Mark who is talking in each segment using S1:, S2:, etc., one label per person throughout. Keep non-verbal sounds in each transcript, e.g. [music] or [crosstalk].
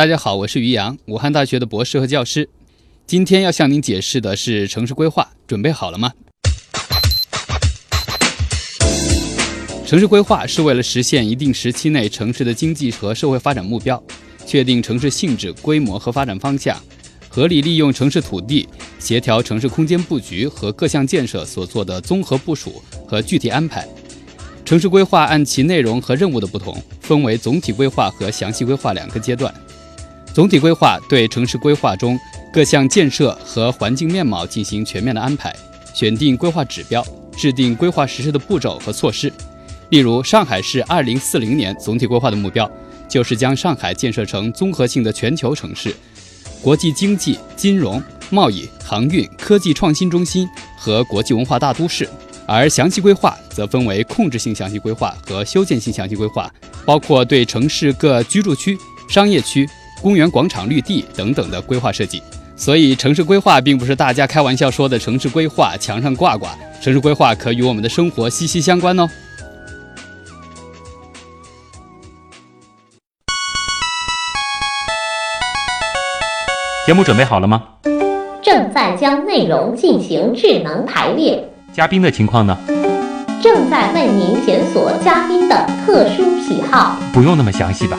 S1: 大家好，我是于洋，武汉大学的博士和教师。今天要向您解释的是城市规划，准备好了吗？城市规划是为了实现一定时期内城市的经济和社会发展目标，确定城市性质、规模和发展方向，合理利用城市土地，协调城市空间布局和各项建设所做的综合部署和具体安排。城市规划按其内容和任务的不同，分为总体规划和详细规划两个阶段。总体规划对城市规划中各项建设和环境面貌进行全面的安排，选定规划指标，制定规划实施的步骤和措施。例如，上海市2040年总体规划的目标，就是将上海建设成综合性的全球城市，国际经济、金融、贸易、航运、科技创新中心和国际文化大都市。而详细规划则分为控制性详细规划和修建性详细规划，包括对城市各居住区、商业区、公园、广场、绿地等等的规划设计。所以，城市规划并不是大家开玩笑说的城市规划墙上挂挂，城市规划可与我们的生活息息相关哦。
S2: 节目准备好了吗？
S3: 正在将内容进行智能排列。
S2: 嘉宾的情况呢？
S3: 正在为您检索嘉宾的特殊喜好。
S2: 不用那么详细吧？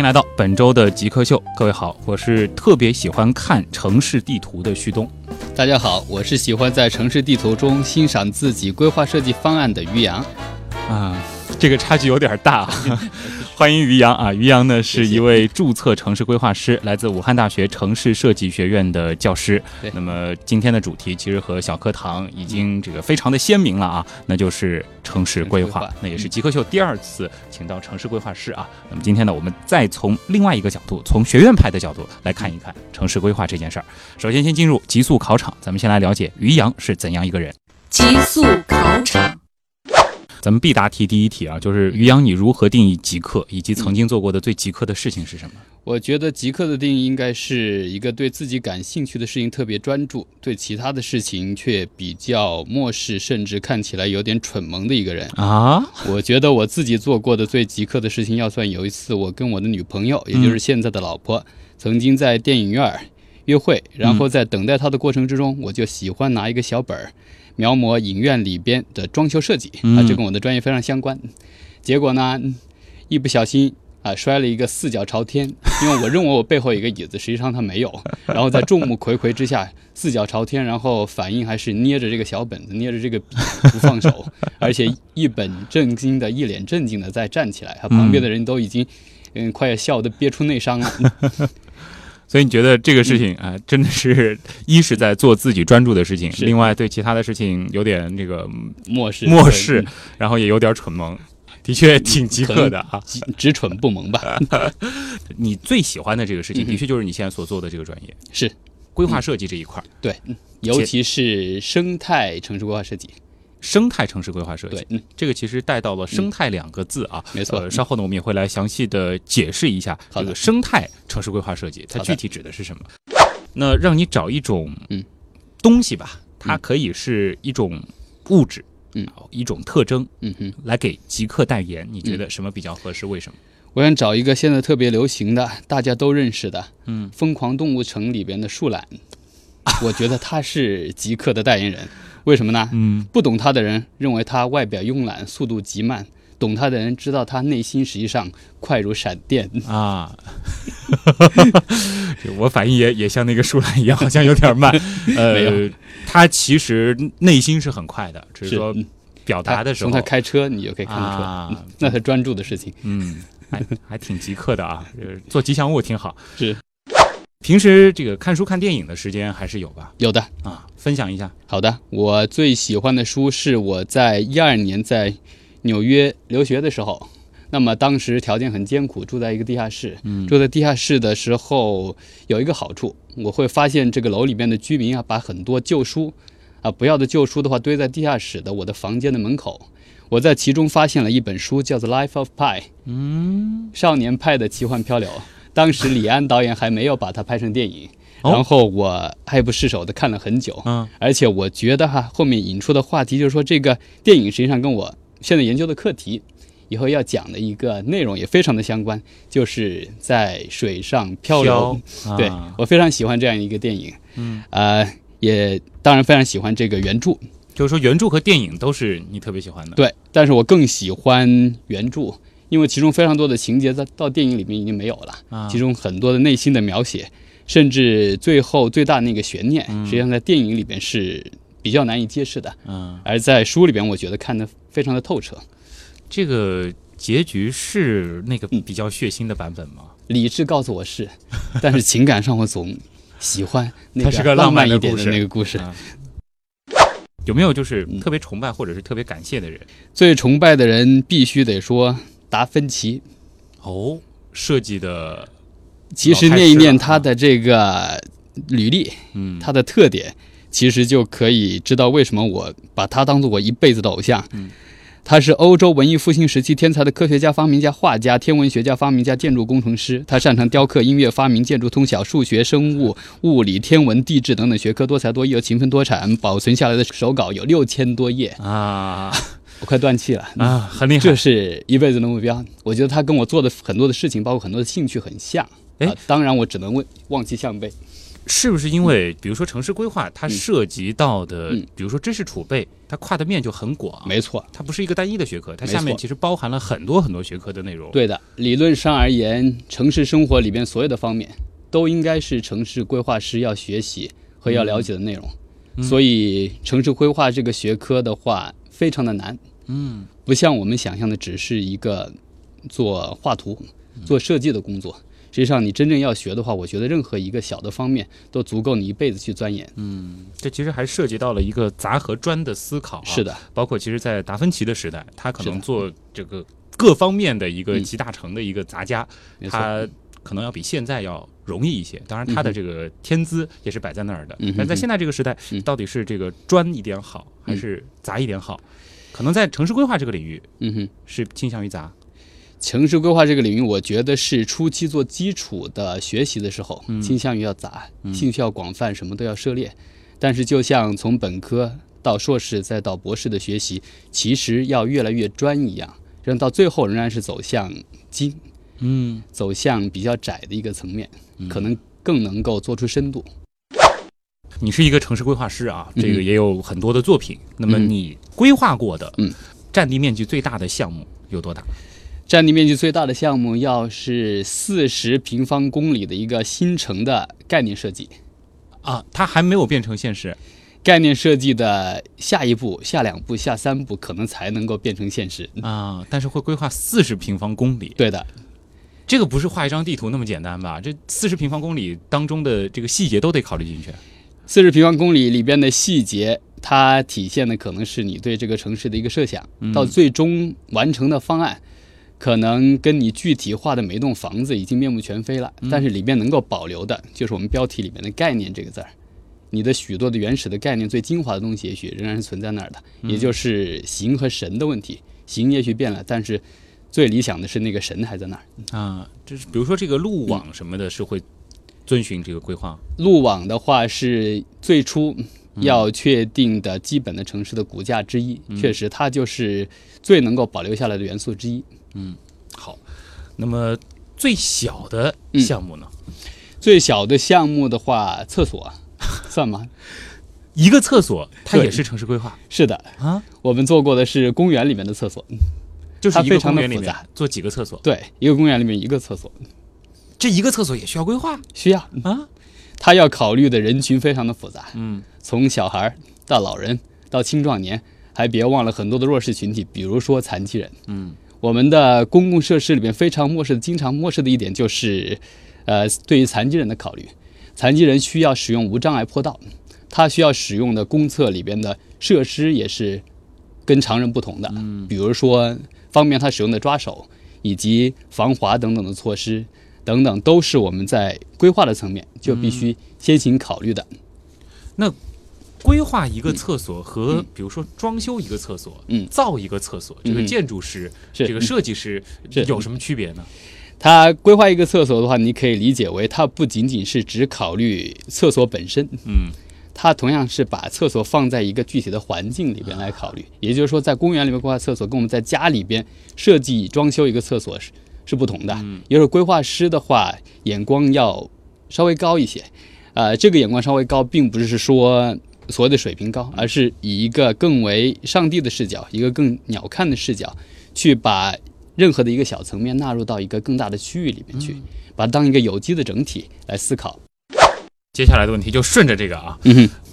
S2: 迎来到本周的极客秀，各位好，我是特别喜欢看城市地图的旭东。
S1: 大家好，我是喜欢在城市地图中欣赏自己规划设计方案的于洋。
S2: 啊，这个差距有点大。[laughs] 欢迎于洋啊，于洋呢是一位注册城市规划师，来自武汉大学城市设计学院的教师。那么今天的主题其实和小课堂已经这个非常的鲜明了啊，那就是城市规划。那也是极客秀第二次请到城市规划师啊。那么今天呢，我们再从另外一个角度，从学院派的角度来看一看城市规划这件事儿。首先，先进入极速考场，咱们先来了解于洋是怎样一个人。
S4: 极速考场。
S2: 咱们必答题第一题啊，就是于洋，你如何定义极客，以及曾经做过的最极客的事情是什么？
S1: 我觉得极客的定义应该是一个对自己感兴趣的事情特别专注，对其他的事情却比较漠视，甚至看起来有点蠢萌的一个人
S2: 啊。
S1: 我觉得我自己做过的最极客的事情，要算有一次我跟我的女朋友，也就是现在的老婆，曾经在电影院约会，然后在等待她的过程之中，我就喜欢拿一个小本儿。描摹影院里边的装修设计啊，这跟我的专业非常相关。结果呢，一不小心啊，摔了一个四脚朝天。[laughs] 因为我认为我背后有一个椅子，实际上它没有。[laughs] 然后在众目睽睽之下，四脚朝天，然后反应还是捏着这个小本子，捏着这个笔不放手，而且一本正经的，一脸正经的在站起来。他旁边的人都已经嗯，快要笑得憋出内伤了。
S2: 所以你觉得这个事情啊，真的是一是在做自己专注的事情，另外对其他的事情有点这个
S1: 漠视，
S2: 漠视，然后也有点蠢萌，的确挺极客的啊，
S1: 只蠢不萌吧？[laughs]
S2: 你最喜欢的这个事情，的确就是你现在所做的这个专业，
S1: 是。
S2: 规划设计这一块。
S1: 对，尤其是生态城市规划设计。
S2: 生态城市规划设计，
S1: 对，嗯，
S2: 这个其实带到了“生态”两个字啊，
S1: 没错。
S2: 稍后呢，我们也会来详细的解释一下这个生态城市规划设计，它具体指的是什么。那让你找一种嗯东西吧，它可以是一种物质，
S1: 嗯，
S2: 一种特征，
S1: 嗯哼，
S2: 来给极客代言。你觉得什么比较合适？为什么？
S1: 我想找一个现在特别流行的、大家都认识的，
S2: 嗯，《
S1: 疯狂动物城》里边的树懒，我觉得他是极客的代言人。为什么呢？
S2: 嗯，
S1: 不懂他的人认为他外表慵懒，速度极慢；懂他的人知道他内心实际上快如闪电
S2: 啊。[laughs] 我反应也也像那个树懒一样，好像有点慢。[laughs] 呃，他其实内心是很快的，只是说表达的时候。
S1: 从他开车你就可以看得出来，那他专注的事情。
S2: 嗯，还还挺极客的啊，做吉祥物挺好。
S1: 是。
S2: 平时这个看书看电影的时间还是有吧？
S1: 有的
S2: 啊，分享一下。
S1: 好的，我最喜欢的书是我在一二年在纽约留学的时候那么当时条件很艰苦，住在一个地下室。
S2: 嗯
S1: 住在地下室的时候，有一个好处，我会发现这个楼里面的居民啊，把很多旧书啊不要的旧书的话堆在地下室的我的房间的门口。我在其中发现了一本书，叫做《Life of Pi》，
S2: 嗯，
S1: 少年派的奇幻漂流。当时李安导演还没有把它拍成电影，
S2: 哦？
S1: 然后我爱不释手的看了很久。
S2: 嗯。
S1: 而且我觉得哈，后面引出的话题就是说，这个电影实际上跟我现在研究的课题，以后要讲的一个内容也非常的相关，就是在水上漂流。对
S2: 啊。
S1: 我非常喜欢这样一个电影，
S2: 嗯，
S1: 呃，也当然非常喜欢这个原著，
S2: 就是说原著和电影都是你特别喜欢的。
S1: 对，但是我更喜欢原著，因为其中非常多的情节在到电影里面已经没有了，
S2: 啊
S1: 其中很多的内心的描写，甚至最后最大那个悬念，实际上在电影里边是比较难以揭示的，
S2: 嗯，
S1: 而在书里边，我觉得看得非常的透彻。
S2: 这个结局是那个比较血腥的版本吗？
S1: 理智告诉我是，[laughs] 但是情感上我总喜欢那
S2: 个浪
S1: 浪
S2: 漫
S1: 一点的那个故事。
S2: 啊有没有就是
S1: 嗯
S2: 特别崇拜或者是特别感谢的人？
S1: 最崇拜的人必须得说达芬奇。
S2: 哦，设计的，
S1: 其实念一念他的这个履历，
S2: 嗯，
S1: 他的特点，其实就可以知道为什么我把他当做我一辈子的偶像。
S2: 嗯
S1: 他是欧洲文艺复兴时期天才的科学家、发明家、画家、天文学家、发明家、建筑工程师。他擅长雕刻、音乐发明、建筑通晓、数学、生物、[laughs] 物理、天文、地质等等学科，多才多艺又勤奋多产。保存下来的手稿有六千多页，
S2: 啊
S1: 我快断气了。
S2: 啊，很厉害
S1: 这。是一辈子的目标。我觉得他跟我做的很多的事情，包括很多的兴趣很像。
S2: 哎
S1: 啊当然我只能问望其项背。
S2: 是不是因为比如说城市规划，它
S1: 嗯
S2: 涉及到的
S1: 嗯，
S2: 比如说知识储备，它跨的面就很广，
S1: 没错，
S2: 它不是一个单一的学科，它下面其实包含了很多很多学科的内容。，
S1: 对的。理论上而言，城市生活里边所有的方面，都应该是城市规划师要学习和要了解的内容。
S2: 嗯
S1: 所以，城市规划这个学科的话，非常的难，
S2: 嗯
S1: 不像我们想象的只是一个做画图、做设计的工作。实际上，你真正要学的话，我觉得任何一个小的方面都足够你一辈子去钻研。
S2: 嗯，这其实还涉及到了一个杂和专的思考、啊。
S1: 是，的，
S2: 包括其实，在达芬奇的时代，他可能做这个各方面的一个
S1: 嗯
S2: 集大成的一个杂家。他可能要比现在要容易一些。当然，他的这个天资也是摆在那儿的。
S1: 嗯
S2: 但在现在这个时代，
S1: 嗯
S2: 到底是这个专一点好，还是杂一点好？可能在城市规划这个领域
S1: 嗯哼。
S2: 是倾向于杂。
S1: 城市规划这个领域，我觉得是初期做基础的学习的时候，
S2: 嗯
S1: 倾向于要杂，
S2: 嗯
S1: 兴趣要广泛，什么都要涉猎。但是，就像从本科到硕士再到博士的学习，其实要越来越专一样，让到最后仍然是走向精，
S2: 嗯，
S1: 走向比较窄的一个层面，
S2: 嗯
S1: 可能更能够做出深度。
S2: 你是一个城市规划师啊，
S1: 嗯
S2: 这个也有很多的作品。那么
S1: 嗯
S2: 你规划过的，
S1: 嗯，
S2: 占地面积最大的项目有多大？
S1: 占地面积最大的项目要是四十平方公里的一个新城的概念设计，
S2: 啊，它还没有变成现实。
S1: 概念设计的下一步、下两步、下三步，可能才能够变成现实。
S2: 啊，但是会规划四十平方公里，
S1: 对的，
S2: 这个不是画一张地图那么简单吧？这四十平方公里当中的这个细节都得考虑进去。
S1: 四十平方公里里边的细节，它体现的可能是你对这个城市的一个设想，
S2: 嗯
S1: 到最终完成的方案，可能跟你具体画的每栋房子已经面目全非了。但是里边能够保留的，就是我们标题里面的概念这个字儿。你的许多的原始的概念、最精华的东西，也许仍然是存在那儿的，也就是形和神的问题。形也许变了，但是最理想的是那个神还在那儿。
S2: 啊，就是比如说这个路网什么的，是会遵循这个规划。
S1: 路网的话是最初要确定的基本的城市的骨架之一，确实它就是最能够保留下来的元素之一。
S2: 嗯好，那么最小的
S1: 嗯。
S2: 项目呢？
S1: 最小的项目的话，厕所 [laughs] 算吗？
S2: 一个厕所，它也是城市规划？
S1: 是的，
S2: 啊，
S1: 我们做过的是公园里面的厕所，
S2: 就是一个
S1: 它非常
S2: 公园里面做几个厕所，
S1: 对，一个公园里面一个厕所
S2: 这一个厕所也需要规划
S1: 需要，
S2: 啊。
S1: 他要考虑的人群非常的复杂，
S2: 嗯
S1: 从小孩儿到老人到青壮年，还别忘了很多的弱势群体，比如说残疾人。
S2: 嗯
S1: 我们的公共设施里面非常漠视的、经常漠视的一点就是，呃，对于残疾人的考虑。残疾人需要使用无障碍坡道，他需要使用的公厕里边的设施也是跟常人不同的。
S2: 嗯
S1: 比如说，方便他使用的抓手，以及防滑等等的措施等等，都是我们在规划的层面就必须先行考虑的。
S2: 那规划一个厕所和比如说装修一个厕所，
S1: 嗯。
S2: 造一个厕所，这个
S1: 嗯。
S2: 建筑师、
S1: 是。
S2: 这个设计师
S1: 是。
S2: 有什么区别呢？
S1: 它规划一个厕所的话，你可以理解为它不仅仅是只考虑厕所本身，
S2: 嗯。
S1: 它同样是把厕所放在一个具体的环境里边来考虑。也就是说，在公园里面规划厕所，跟我们在家里边设计装修一个厕所是是不同的。也就是规划师的话，眼光要稍微高一些。呃，这个眼光稍微高，并不是说所谓的水平高，而是以一个更为上帝的视角，一个更鸟瞰的视角，去把任何的一个小层面纳入到一个更大的区域里面去，把它当一个有机的整体来思考。
S2: 接下来的问题就顺着这个啊，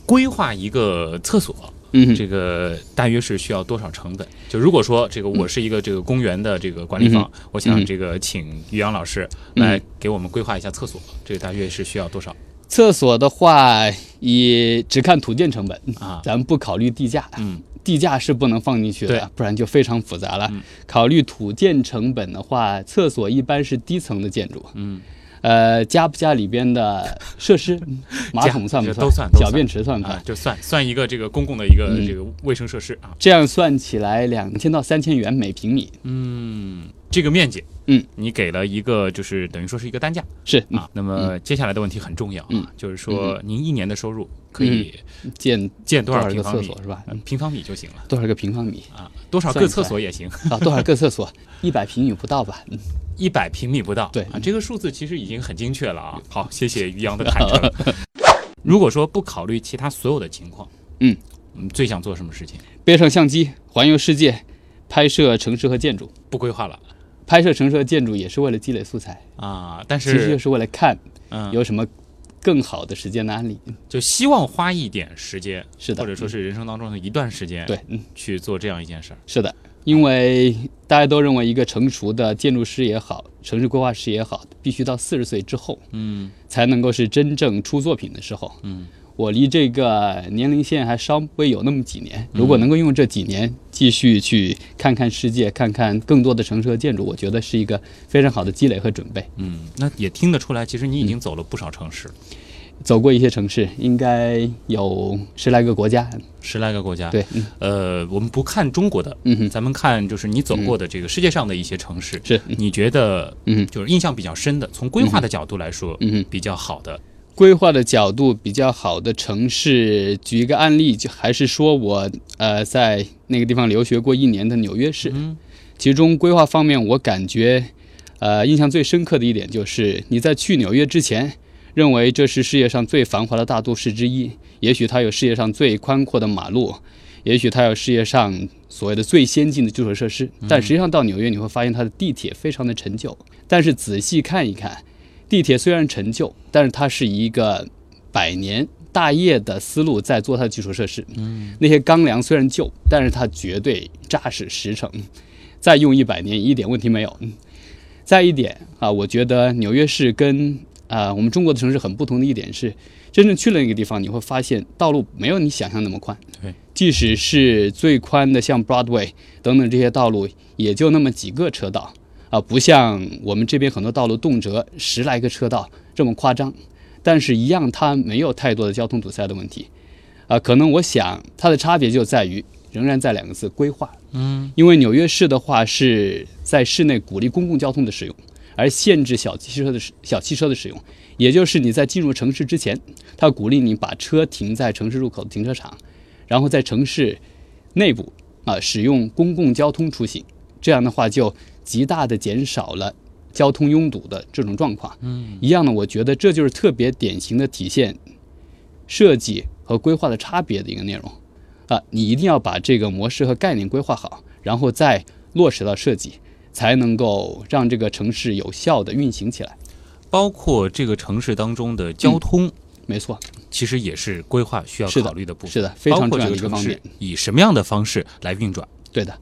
S2: 规划一个厕所，
S1: 嗯，
S2: 这个大约是需要多少成本？就如果说这个我是一个这个公园的这个管理方，我想
S1: 嗯
S2: 这个请于洋老师
S1: 嗯
S2: 来给我们规划一下厕所，这个大约是需要多少？
S1: 厕所的话，以只看土建成本，
S2: 啊？
S1: 咱们不考虑地价，
S2: 嗯。
S1: 地价是不能放进去的，不然就非常复杂了。
S2: 嗯。
S1: 考虑土建成本的话，厕所一般是低层的建筑，
S2: 嗯，
S1: 呃，加不加里边的设施，[laughs] 马桶算不
S2: 算都算
S1: 小便池算不算？
S2: 啊，就算算一个这个公共的一个
S1: 嗯
S2: 这个卫生设施啊。
S1: 这样算起来，两千到三千元每平米。
S2: 嗯，这个面积，
S1: 嗯，
S2: 你给了一个就是等于说是一个单价
S1: 是
S2: 啊。那么接下来的问题很重要啊，
S1: 嗯
S2: 就是说您一年的收入可以
S1: 建
S2: 建多
S1: 多少个？厕所是吧？
S2: 呃平方米就行了
S1: 多少个平方米
S2: 啊，多少个厕所也行，
S1: 啊？多少个厕所？[laughs] 一百平米不到吧？嗯
S2: 一百平米不到。
S1: 对
S2: 啊，这个数字其实已经很精确了啊。好，谢谢于洋的坦诚。[laughs] 如果说不考虑其他所有的情况，
S1: 嗯，
S2: 嗯，最想做什么事情？
S1: 背上相机环游世界，拍摄城市和建筑。
S2: 不规划了
S1: 拍摄城市的建筑也是为了积累素材，
S2: 啊，但是
S1: 其实就是是为了看
S2: 嗯，
S1: 有什么更好的时间的案例。
S2: 就希望花一点时间，
S1: 是的
S2: 或者说是人生当中的一段时间，
S1: 对，嗯，
S2: 去做这样一件事儿。
S1: 是的，因为大家都认为一个成熟的建筑师也好，城市规划师也好，必须到四十岁之后
S2: 嗯
S1: 才能够是真正出作品的时候。
S2: 嗯，
S1: 我离这个年龄线还稍微有那么几年，如果能够用这几年继续去看看世界，看看更多的城市和建筑，我觉得是一个非常好的积累和准备。
S2: 嗯，那也听得出来，其实你已经走了不少城市，
S1: 走过一些城市，应该有十来个国家。
S2: 十来个国家。，
S1: 对，嗯
S2: 呃，我们不看中国的，
S1: 嗯哼，
S2: 咱们看就是你走过的这个世界上的一些城市，
S1: 是，嗯
S2: 你觉得
S1: 嗯
S2: 就是印象比较深的，从规划的角度来说，
S1: 嗯。
S2: 比较好的，
S1: 规划的角度比较好的城市，举一个案例，就还是说我呃在那个地方留学过一年的纽约市，
S2: 嗯
S1: 其中规划方面，我感觉呃印象最深刻的一点就是你在去纽约之前，认为这是世界上最繁华的大都市之一，也许它有世界上最宽阔的马路，也许它有世界上所谓的最先进的基础设施，但实际上到纽约你会发现它的地铁非常的陈旧，但是仔细看一看。地铁虽然陈旧，但是它是一个百年大业的思路在做它的基础设施。嗯，那些钢梁虽然旧，但是它绝对扎实实诚，再用一百年一点问题没有。嗯再一点啊，我觉得纽约市跟啊、我们中国的城市很不同的一点是，真正去了那个地方，你会发现道路没有你想象那么宽。
S2: 对，
S1: 即使是最宽的像 Broadway 等等这些道路，也就那么几个车道。啊，不像我们这边很多道路动辄十来个车道这么夸张，但是一样它没有太多的交通堵塞的问题。啊，可能我想它的差别就在于，仍然在两个字规划。
S2: 嗯，
S1: 因为纽约市的话是在市内鼓励公共交通的使用，而限制小汽车的使小汽车的使用。也就是你在进入城市之前，它鼓励你把车停在城市入口的停车场，然后在城市内部啊使用公共交通出行。这样的话就极大的减少了交通拥堵的这种状况。嗯，一样的，我觉得这就是特别典型的体现设计和规划的差别的一个内容。啊，你一定要把这个模式和概念规划好，然后再落实到设计，才能够让这个城市有效的运行起来。
S2: 包括这个城市当中的交通，
S1: 没错，
S2: 其实也是规划需要
S1: 的
S2: 考虑的部分。
S1: 是的，非常重要的一个方面。
S2: 以什么样的方式来运转？
S1: 对的，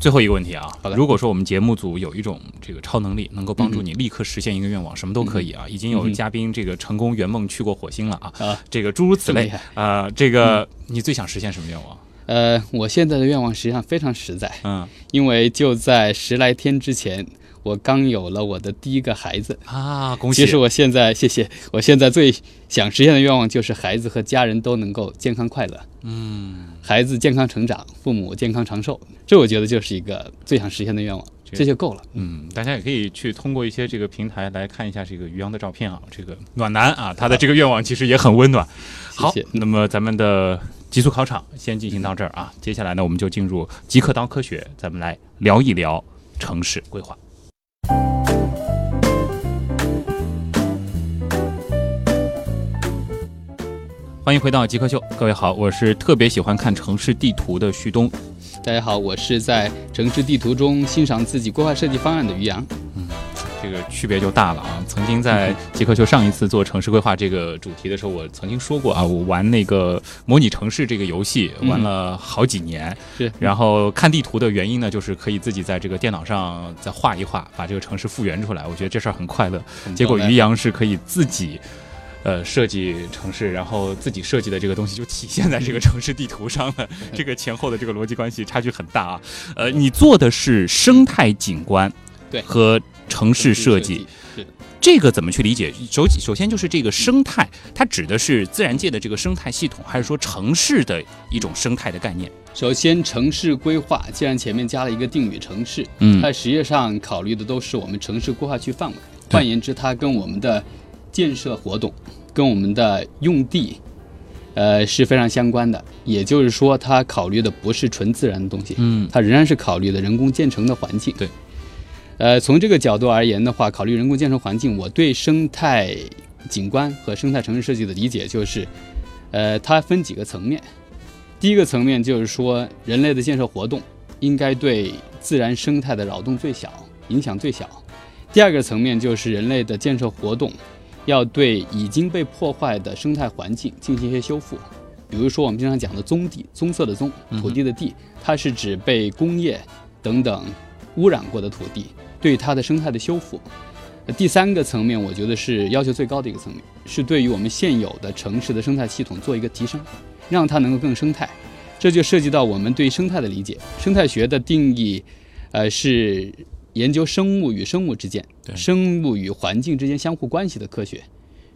S2: 最后一个问题啊
S1: 好，的。
S2: 如果说我们节目组有一种这个超能力，能够帮助你立刻实现一个愿望，什么都可以啊。已经有嘉宾这个成功圆梦去过火星了啊，
S1: 啊，
S2: 这个诸如此类啊、这个你最想实现什么愿望？
S1: 呃，我现在的愿望实际上非常实在，
S2: 嗯。
S1: 因为就在十来天之前，我刚有了我的第一个孩子。
S2: 啊，恭喜！
S1: 其实我现在，谢谢，我现在最想实现的愿望就是孩子和家人都能够健康快乐，
S2: 嗯，
S1: 孩子健康成长，父母健康长寿，这我觉得就是一个最想实现的愿望，
S2: 这
S1: 这就够了。
S2: 嗯，大家也可以去通过一些这个平台来看一下这个于洋的照片啊，这个暖男啊，他的这个愿望其实也很温暖。好，
S1: 谢谢
S2: 那么咱们的极速考场先进行到这儿啊，接下来呢，我们就进入极客刀科学，咱们来聊一聊城市规划。欢迎回到极客秀，各位好，我是特别喜欢看城市地图的旭东。
S1: 大家好，我是在城市地图中欣赏自己规划设计方案的于洋。
S2: 这个区别就大了啊！曾经在极客秀上一次做城市规划这个主题的时候，我曾经说过啊，我玩那个模拟城市这个游戏
S1: 嗯
S2: 玩了好几年，
S1: 是
S2: 然后看地图的原因呢，就是可以自己在这个电脑上再画一画，把这个城市复原出来。我觉得这事儿很快乐。结果于洋是可以自己。呃，设计城市，然后自己设计的这个东西就体现在这个城市地图上了。[laughs] 这个前后的这个逻辑关系差距很大啊。呃，你做的是生态景观，
S1: 对
S2: 和城市设计，
S1: 是
S2: 这个怎么去理解？首首先就是这个生态，它指的是自然界的这个生态系统，还是说城市的一种生态的概念？
S1: 首先，城市规划既然前面加了一个定语城市，
S2: 嗯
S1: 它实际上考虑的都是我们城市规划区范围。换言之，它跟我们的建设活动、跟我们的用地，呃是非常相关的。也就是说，它考虑的不是纯自然的东西，
S2: 嗯
S1: 它仍然是考虑的人工建成的环境。
S2: 对。
S1: 呃，从这个角度而言的话，考虑人工建成环境，我对生态景观和生态城市设计的理解就是，呃，它分几个层面。第一个层面就是说，人类的建设活动应该对自然生态的扰动最小，影响最小。第二个层面就是人类的建设活动要对已经被破坏的生态环境进行一些修复。比如说我们经常讲的棕地，棕色的棕，土地的地，它是指被工业等等污染过的土地，对它的生态的修复。呃第三个层面，我觉得是要求最高的一个层面，是对于我们现有的城市的生态系统做一个提升，让它能够更生态。这就涉及到我们对生态的理解。生态学的定义，呃，是研究生物与生物之间、生物与环境之间相互关系的科学。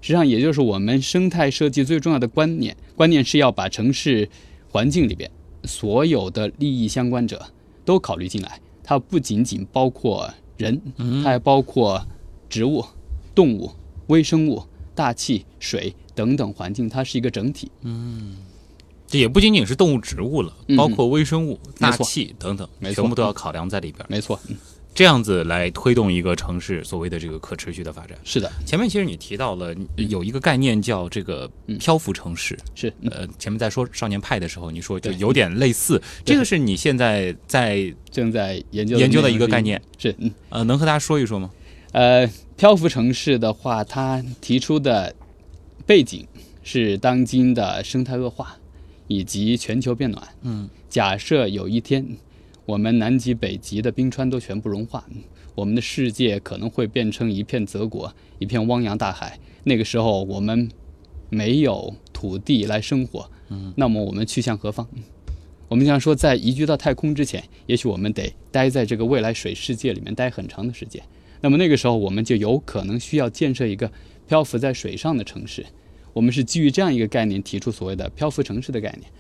S1: 实际上，也就是我们生态设计最重要的观念，观念是要把城市环境里边所有的利益相关者都考虑进来。它不仅仅包括人，它还包括植物、动物、微生物、大气、水等等环境，它是一个整体。
S2: 这也不仅仅是动物、植物了，
S1: 嗯
S2: 包括微生物、大气等等，全部都要考量在里边。
S1: 没错，嗯
S2: 这样子来推动一个城市所谓的这个可持续的发展。
S1: 是的，
S2: 前面其实你提到了有一个概念叫这个
S1: 嗯。
S2: 漂浮城市，
S1: 是。嗯。
S2: 呃，前面在说少年派的时候，你说就有点类似，这个是你现在在
S1: 正在研究
S2: 研究的一个概念。
S1: 是，嗯，
S2: 呃，能和大家说一说吗？
S1: 呃，漂浮城市的话，它提出的背景是当今的生态恶化以及全球变暖。
S2: 嗯，
S1: 假设有一天我们南极、北极的冰川都全部融化，我们的世界可能会变成一片泽国，一片汪洋大海。那个时候，我们没有土地来生活，嗯，那么我们去向何方？我们想说，在移居到太空之前，也许我们得待在这个未来水世界里面待很长的时间。那么那个时候，我们就有可能需要建设一个漂浮在水上的城市。我们是基于这样一个概念提出所谓的漂浮城市的概念。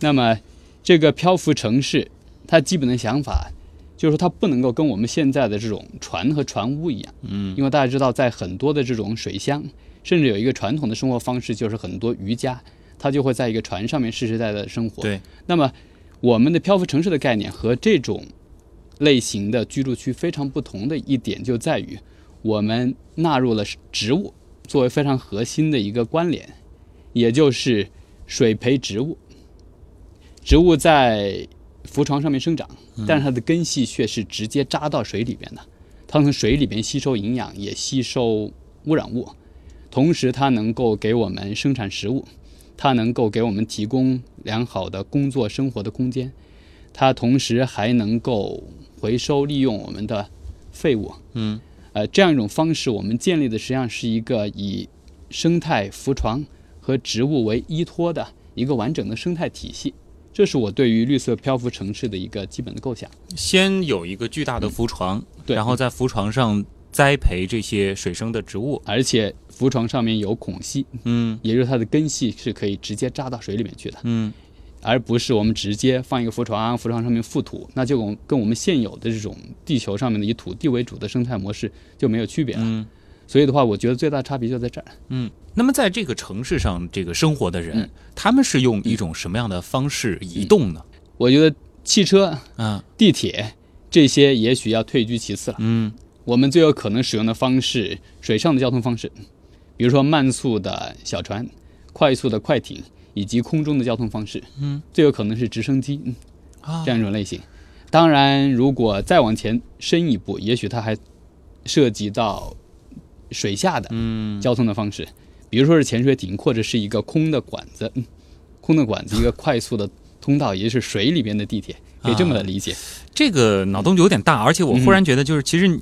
S1: 那么，这个漂浮城市，它基本的想法就是说，它不能够跟我们现在的这种船和船坞一样。
S2: 嗯，
S1: 因为大家知道，在很多的这种水乡，甚至有一个传统的生活方式，就是很多渔家，他就会在一个船上面世世代代的生活。
S2: 对，
S1: 那么我们的漂浮城市的概念和这种类型的居住区非常不同的一点就在于，我们纳入了植物作为非常核心的一个关联，也就是水培植物。植物在浮床上面生长，但是它的根系却是直接扎到水里边的。它从水里边吸收营养，也吸收污染物，同时它能够给我们生产食物，它能够给我们提供良好的工作生活的空间，它同时还能够回收利用我们的废物。
S2: 嗯，
S1: 呃，这样一种方式，我们建立的实际上是一个以生态浮床和植物为依托的一个完整的生态体系。这是我对于绿色漂浮城市的一个基本的构想。
S2: 先有一个巨大的浮床，
S1: 对。
S2: 然后在浮床上栽培这些水生的植物，
S1: 而且浮床上面有孔隙，
S2: 嗯。
S1: 也就是它的根系是可以直接扎到水里面去的，
S2: 嗯。
S1: 而不是我们直接放一个浮床，浮床上面覆土，那就跟跟我们现有的这种地球上面的以土地为主的生态模式就没有区别了。
S2: 嗯
S1: 所以的话，我觉得最大差别就在这儿。
S2: 嗯。那么在这个城市上，这个生活的人，
S1: 嗯
S2: 他们是用一种什么样的方式移动呢？
S1: 我觉得汽车、
S2: 啊
S1: 地铁这些也许要退居其次了。
S2: 嗯
S1: 我们最有可能使用的方式，水上的交通方式，比如说慢速的小船、快速的快艇，以及空中的交通方式。
S2: 嗯，
S1: 最有可能是直升机嗯
S2: 啊
S1: 这样一种类型。当然，如果再往前深一步，也许它还涉及到水下的
S2: 嗯。
S1: 交通的方式，比如说是潜水艇，或者是一个空的管子，嗯空的管子，一个快速的通道，也就是水里边的地铁，可以这么来理解。
S2: 这个脑洞就有点大，而且我
S1: 嗯
S2: 忽然觉得，就是其实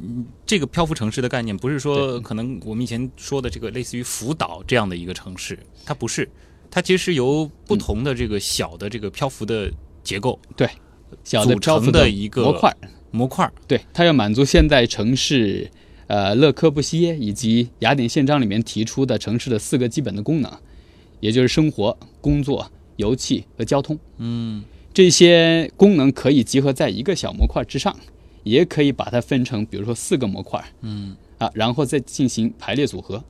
S2: 这个漂浮城市的概念，不是说可能我们以前说的这个类似于福岛这样的一个城市，它不是，它其实是由不同的这个小的这个漂浮的结构对
S1: 小的漂浮
S2: 的一个
S1: 模块，
S2: 模块。
S1: 对，它要满足现代城市，呃，勒柯布西耶以及雅典宪章里面提出的城市的四个基本的功能，也就是生活、工作、油气和交通。
S2: 嗯
S1: 这些功能可以集合在一个小模块之上，也可以把它分成，比如说四个模块
S2: 嗯
S1: 啊，然后再进行排列组合。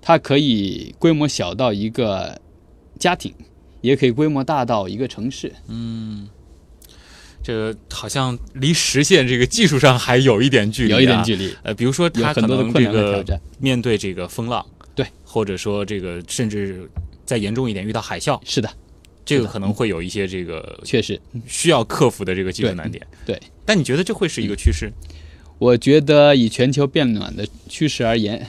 S1: 它可以规模小到一个家庭，也可以规模大到一个城市。
S2: 嗯，这个好像离实现这个技术上还有一点距离、啊，
S1: 有一点距离，
S2: 呃，比如说
S1: 有
S2: 它可能这个。面对这个风浪，
S1: 对，
S2: 或者说这个甚至再严重一点遇到海啸，
S1: 是的，
S2: 这个可能会有一些这个
S1: 确实，
S2: 需要克服的这个技术难点。
S1: 对。
S2: 但你觉得这会是一个趋势？
S1: 我觉得以全球变暖的趋势而言，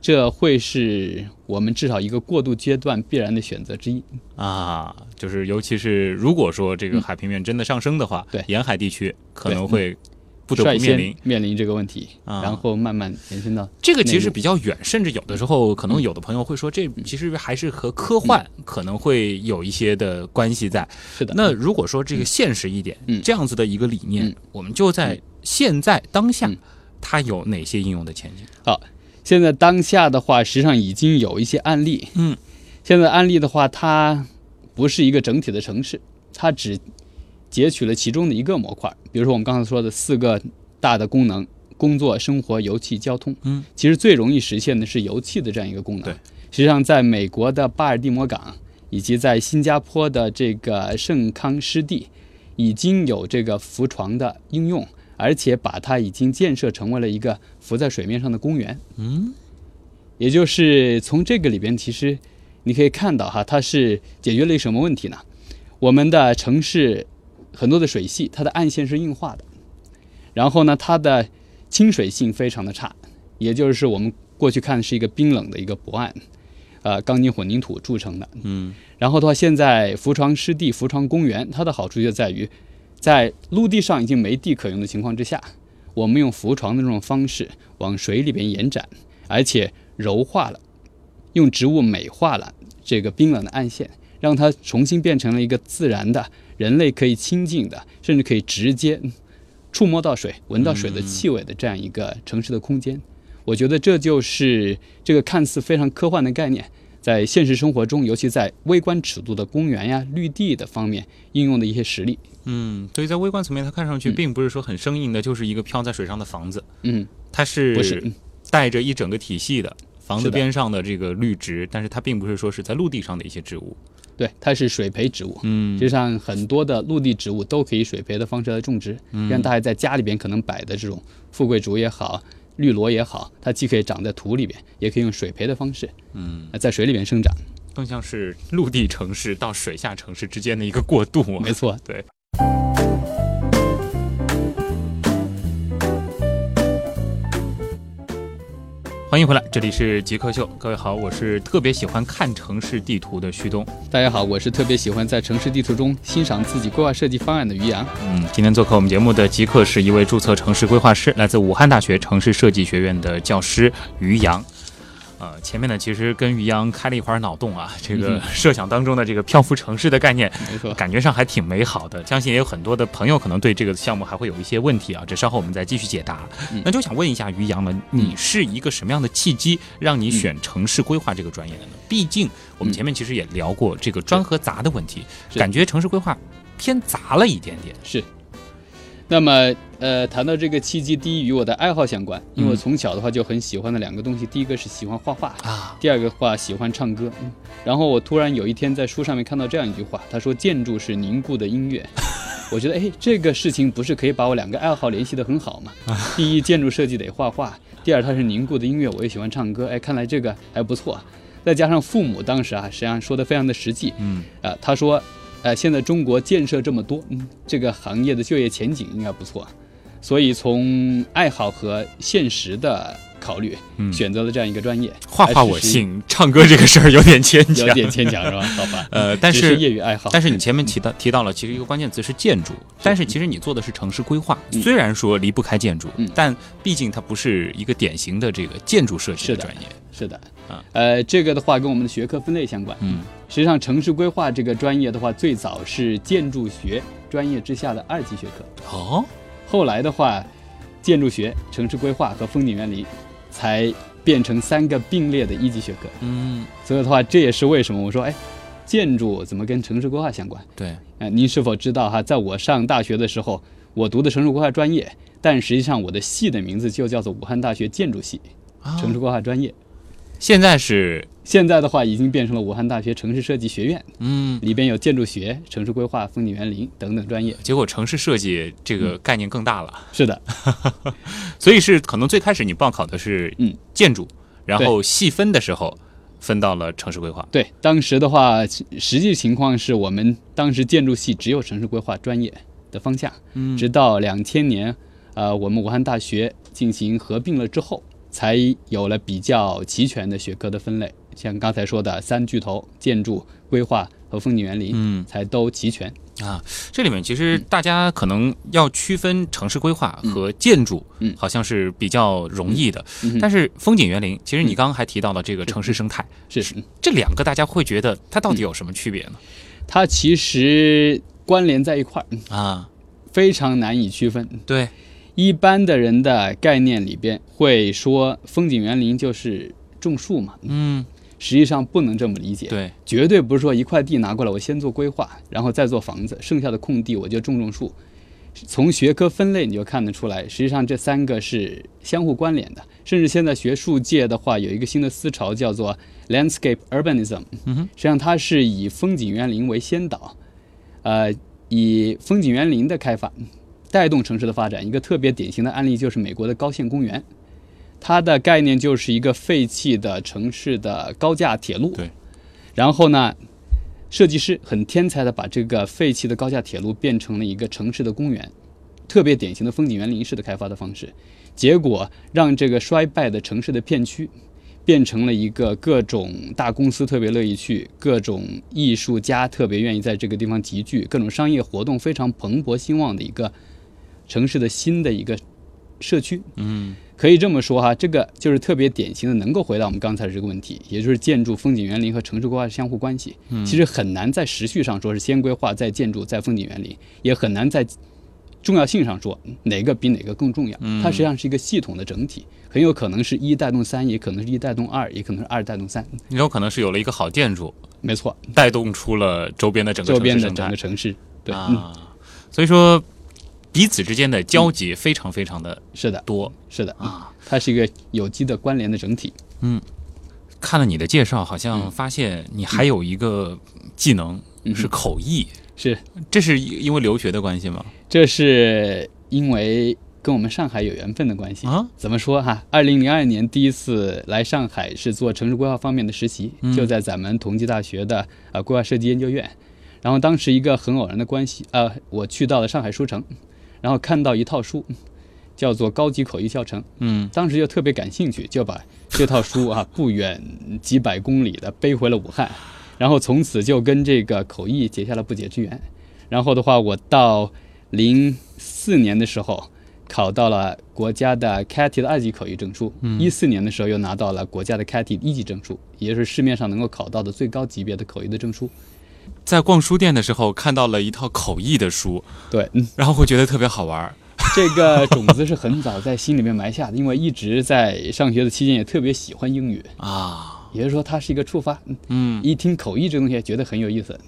S1: 这会是我们至少一个过渡阶段必然的选择之一。
S2: 啊，就是尤其是如果说这个
S1: 嗯
S2: 海平面真的上升的话，
S1: 对
S2: 沿海地区可能会不得不面临。
S1: 面临这个问题，
S2: 啊
S1: 然后慢慢延伸到
S2: 这个其实比较远，甚至有的时候可能有的朋友会说，这其实还是和科幻可能会有一些的关系在。
S1: 是的。
S2: 那如果说这个现实一点，
S1: 嗯
S2: 这样子的一个理念，
S1: 嗯
S2: 我们就在现在当下，
S1: 嗯
S2: 它有哪些应用的前景？
S1: 现在当下的话，实际上已经有一些案例。
S2: 嗯，
S1: 现在案例的话，它不是一个整体的城市，它只截取了其中的一个模块。比如说我们刚才说的四个大的功能：工作、生活、油气、交通。
S2: 嗯，
S1: 其实最容易实现的是油气的这样一个功能。
S2: 对，
S1: 实际上在美国的巴尔的摩港以及在新加坡的这个圣康湿地，已经有这个浮床的应用。而且把它已经建设成为了一个浮在水面上的公园。
S2: 嗯，
S1: 也就是从这个里边，其实你可以看到哈，它是解决了一什么问题呢？我们的城市很多的水系，它的岸线是硬化的，然后呢，它的亲水性非常的差，也就是我们过去看是一个冰冷的一个薄岸，呃，钢筋混凝土铸成的。
S2: 嗯
S1: 然后的话，现在浮床湿地、浮床公园，它的好处就在于，在陆地上已经没地可用的情况之下，我们用浮床的这种方式往水里边延展，而且柔化了，用植物美化了这个冰冷的岸线，让它重新变成了一个自然的、人类可以亲近的，甚至可以直接触摸到水、闻到水的气味的这样一个城市的空间。我觉得这就是这个看似非常科幻的概念，在现实生活中，尤其在微观尺度的公园呀、绿地的方面应用的一些实例。
S2: 嗯，所以在微观层面，它看上去
S1: 嗯
S2: 并不是说很生硬的，就是一个漂在水上的房子，
S1: 嗯，
S2: 它是
S1: 不是，嗯
S2: 带着一整个体系的。房子边上的这个绿植，但是它并不是说是在陆地上的一些植物。
S1: 对，它是水培植物。
S2: 嗯
S1: 实际上，很多的陆地植物都可以水培的方式来种植，让大家在家里边可能摆的这种富贵竹也好、绿萝也好，它既可以长在土里边，也可以用水培的方式，
S2: 嗯，
S1: 呃在水里边生长。
S2: 更像是陆地城市到水下城市之间的一个过渡啊。
S1: 没错，
S2: 对。欢迎回来，这里是极客秀。各位好，我是特别喜欢看城市地图的旭东。
S1: 大家好，我是特别喜欢在城市地图中欣赏自己规划设计方案的于洋。
S2: 嗯，今天做客我们节目的极客是一位注册城市规划师，来自武汉大学城市设计学院的教师于洋。呃，前面呢其实跟于洋开了一会儿脑洞啊，这个设想当中的这个漂浮城市的概念，
S1: 没错，
S2: 感觉上还挺美好的。相信也有很多的朋友可能对这个项目还会有一些问题啊，这稍后我们再继续解答。
S1: 嗯
S2: 那就想问一下于洋呢，你是一个什么样的契机让你选城市规划这个专业的呢？毕竟我们前面其实也聊过这个专和杂的问题，感觉城市规划偏杂了一点点。
S1: 是。那么，呃，谈到这个契机，第一与我的爱好相关，因为我
S2: 嗯
S1: 从小的话就很喜欢的两个东西，第一个是喜欢画画，
S2: 啊，
S1: 第二个话喜欢唱歌。嗯，然后我突然有一天在书上面看到这样一句话，他说建筑是凝固的音乐。[laughs] 我觉得，哎，这个事情不是可以把我两个爱好联系得很好吗？[laughs] 第一，建筑设计得画画；第二，它是凝固的音乐，我也喜欢唱歌。哎，看来这个还不错。再加上父母当时啊，实际上说的非常的实际，
S2: 嗯
S1: 啊，他说，呃，现在中国建设这么多，这个行业的就业前景应该不错，所以从爱好和现实的考虑，
S2: 嗯
S1: 选择了这样一个专业。
S2: 画画我信，唱歌这个事儿有点牵强，
S1: 有点牵强是吧？好吧，[laughs]
S2: 呃，但是
S1: 是业余爱好。
S2: 但是你前面提到提到了，其实一个关键词是建筑，但是其实你做的是城市规划，虽然说离不开建筑，
S1: 嗯
S2: 但毕竟它不是一个典型的这个建筑设计
S1: 的
S2: 专业。
S1: 是的
S2: 啊，
S1: 呃，这个的话跟我们的学科分类相关。
S2: 嗯
S1: 实际上，城市规划这个专业的话，最早是建筑学专业之下的二级学科。
S2: 哦，
S1: 后来的话，建筑学、城市规划和风景园林才变成三个并列的一级学科。
S2: 嗯，
S1: 所以的话，这也是为什么我说，哎，建筑怎么跟城市规划相关？
S2: 对，
S1: 呃，您是否知道哈，在我上大学的时候，我读的城市规划专业，但实际上我的系的名字就叫做武汉大学建筑系
S2: 啊
S1: 城市规划专业。
S2: 现在是
S1: 现在的话，已经变成了武汉大学城市设计学院，
S2: 嗯，
S1: 里边有建筑学、城市规划、风景园林等等专业。
S2: 结果城市设计这个概念更大了，
S1: 是的，[laughs]
S2: 所以是可能最开始你报考的是
S1: 嗯。
S2: 建筑，然后细分的时候分到了城市规划。
S1: 对，当时的话，实际情况是我们当时建筑系只有城市规划专业的方向，
S2: 嗯。
S1: 直到两千年，呃，我们武汉大学进行合并了之后，才有了比较齐全的学科的分类，像刚才说的三巨头：建筑、规划和风景园林，
S2: 嗯。
S1: 才都齐全。
S2: 啊，这里面其实大家可能要区分城市规划和建筑，
S1: 嗯。
S2: 好像是比较容易的。但是风景园林，其实你刚刚还提到了这个城市生态，
S1: 是，嗯
S2: 这两个大家会觉得它到底有什么区别呢？
S1: 它其实关联在一块儿，嗯
S2: 啊，
S1: 非常难以区分。
S2: 对，
S1: 一般的人的概念里边会说，风景园林就是种树嘛，
S2: 嗯，
S1: 实际上不能这么理解。
S2: 对，
S1: 绝对不是说一块地拿过来，我先做规划，然后再做房子，剩下的空地我就种种树。从学科分类你就看得出来，实际上这三个是相互关联的。甚至现在学术界的话，有一个新的思潮叫做 landscape urbanism，
S2: 嗯哼，
S1: 实际上它是以风景园林为先导，呃，以风景园林的开发带动城市的发展。一个特别典型的案例就是美国的高线公园，它的概念就是一个废弃的城市的高架铁路。
S2: 对。
S1: 然后呢，设计师很天才的把这个废弃的高架铁路变成了一个城市的公园，特别典型的风景园林式的开发的方式，结果让这个衰败的城市的片区。变成了一个各种大公司特别乐意去，各种艺术家特别愿意在这个地方集聚，各种商业活动非常蓬勃兴旺的一个城市的新的一个社区。
S2: 嗯，
S1: 可以这么说哈，这个就是特别典型的，能够回答我们刚才这个问题，也就是建筑、风景园林和城市规划相互关系。嗯其实很难在时序上说是先规划再建筑再风景园林，也很难在重要性上说哪个比哪个更重要。嗯它实际上是一个系统的整体，很有可能是一带动三，也可能是一带动二，也可能是二带动三。
S2: 也有可能是有了一个好建筑，
S1: 没错，
S2: 带动出了周边的整个
S1: 周边的整个城市，对，嗯，
S2: 啊，所以说彼此之间的交集非常非常的
S1: 是的，
S2: 多。
S1: 是的，
S2: 啊
S1: 它是一个有机的关联的整体。
S2: 嗯看了你的介绍，好像发现你还有一个技能
S1: 嗯
S2: 是口译，
S1: 是，
S2: 这是因为留学的关系吗？
S1: 这是因为跟我们上海有缘分的关系。
S2: 啊，
S1: 怎么说哈？二零零二年第一次来上海是做城市规划方面的实习，
S2: 嗯
S1: 就在咱们同济大学的呃规划设计研究院。然后当时一个很偶然的关系，呃，我去到了上海书城，然后看到一套书，叫做《高级口译教程》。
S2: 嗯，
S1: 当时就特别感兴趣，就把这套书啊 [laughs] 不远几百公里的背回了武汉，然后从此就跟这个口译结下了不解之缘。然后的话，我到零四年的时候考到了国家的 CATI 的二级口译证书，
S2: 嗯
S1: 一四年的时候又拿到了国家的 CATI 一级证书，也就是市面上能够考到的最高级别的口译的证书。
S2: 在逛书店的时候看到了一套口译的书，
S1: 对，嗯，
S2: 然后会觉得特别好玩儿。
S1: 这个种子是很早在心里面埋下的，因为一直在上学的期间也特别喜欢英语，
S2: 啊，
S1: 也就是说它是一个触发。嗯。
S2: 嗯，
S1: 一听口译这东西觉得很有意思，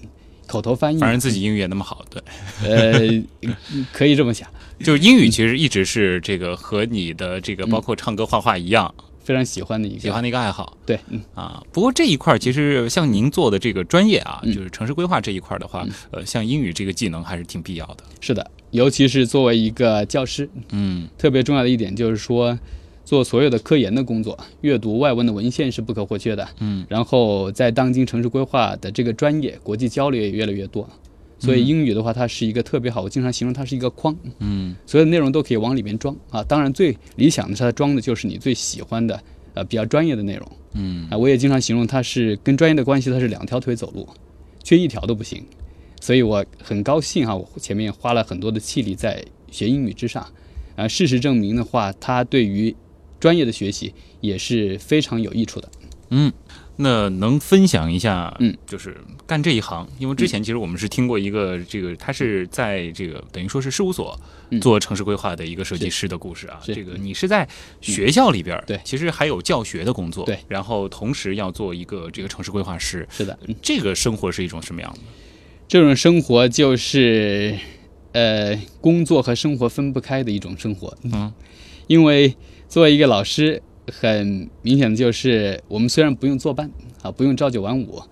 S1: 口头翻译，
S2: 反正自己英语也那么好，对，
S1: 呃可以这么想，[laughs]
S2: 就是英语其实一直是这个和你的这个包括唱歌、画画一样，
S1: 非常喜欢的一个。
S2: 喜欢的一个爱好。
S1: 对，嗯，
S2: 啊。不过这一块儿其实像您做的这个专业啊，
S1: 嗯。
S2: 就是城市规划这一块儿的话，呃，像英语这个技能还是挺必要的。
S1: 是的，尤其是作为一个教师，
S2: 嗯。
S1: 特别重要的一点就是说，做所有的科研的工作，阅读外文的文献是不可或缺的。
S2: 嗯，
S1: 然后在当今城市规划的这个专业，国际交流也越来越多，所以英语的话，它是一个特别好，我经常形容它是一个框，
S2: 嗯
S1: 所有的内容都可以往里面装啊。当然，最理想的是它装的就是你最喜欢的呃比较专业的内容
S2: 嗯
S1: 啊。我也经常形容它是跟专业的关系，它是两条腿走路，缺一条都不行。所以我很高兴哈、我前面花了很多的气力在学英语之上，啊，事实证明的话，它对于专业的学习也是非常有益处的。
S2: 嗯。那能分享一下，
S1: 嗯，
S2: 就是干这一行，因为之前其实我们是听过一个这个，他是在这个等于说是事务所
S1: 嗯。
S2: 做城市规划的一个设计师的故事啊。
S1: 是
S2: 这个你是在学校里边儿，
S1: 对。
S2: 其实还有教学的工作，
S1: 对，
S2: 然后同时要做一个这个城市规划师，
S1: 是的，嗯。
S2: 这个生活是一种什么样的？
S1: 这种生活就是，呃，工作和生活分不开的一种生活。
S2: 嗯，
S1: 因为作为一个老师，很明显的就是，我们虽然不用坐班啊，不用朝九晚五，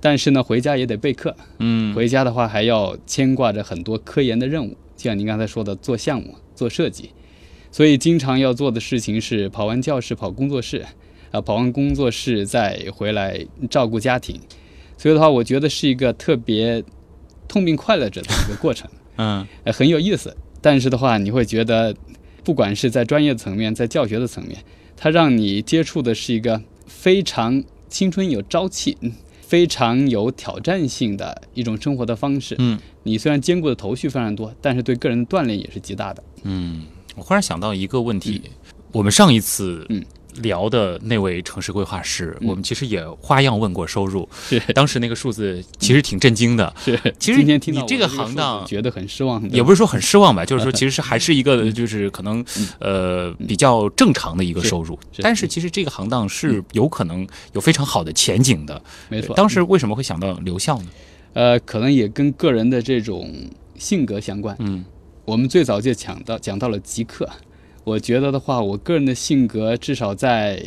S1: 但是呢，回家也得备课。
S2: 嗯
S1: 回家的话，还要牵挂着很多科研的任务，就像您刚才说的，做项目、做设计，所以经常要做的事情是跑完教室跑工作室，啊，跑完工作室再回来照顾家庭，所以的话，我觉得是一个特别痛并快乐着的一个过程，
S2: 嗯
S1: 呃，很有意思。但是的话，你会觉得，不管是在专业层面，在教学的层面，它让你接触的是一个非常青春有朝气、嗯非常有挑战性的一种生活的方式。
S2: 嗯
S1: 你虽然兼顾的头绪非常多，但是对个人的锻炼也是极大的。
S2: 嗯，我忽然想到一个问题，我们上一次
S1: 嗯
S2: 聊的那位城市规划师，
S1: 嗯。
S2: 我们其实也花样问过收入，
S1: 是。
S2: 当时那个数字其实挺震惊的。
S1: 是，
S2: 其实
S1: 今天听到
S2: 你这个行当
S1: 觉得很失望，
S2: 也不是说很失望吧，[laughs] 就是说其实是还是一个就是可能呃比较正常的一个收入，但是其实这个行当是有可能有非常好的前景的。
S1: 没错。
S2: 当时为什么会想到留校呢？
S1: 呃，可能也跟个人的这种性格相关。
S2: 嗯。
S1: 我们最早就讲到讲到了极客，我觉得的话，我个人的性格至少在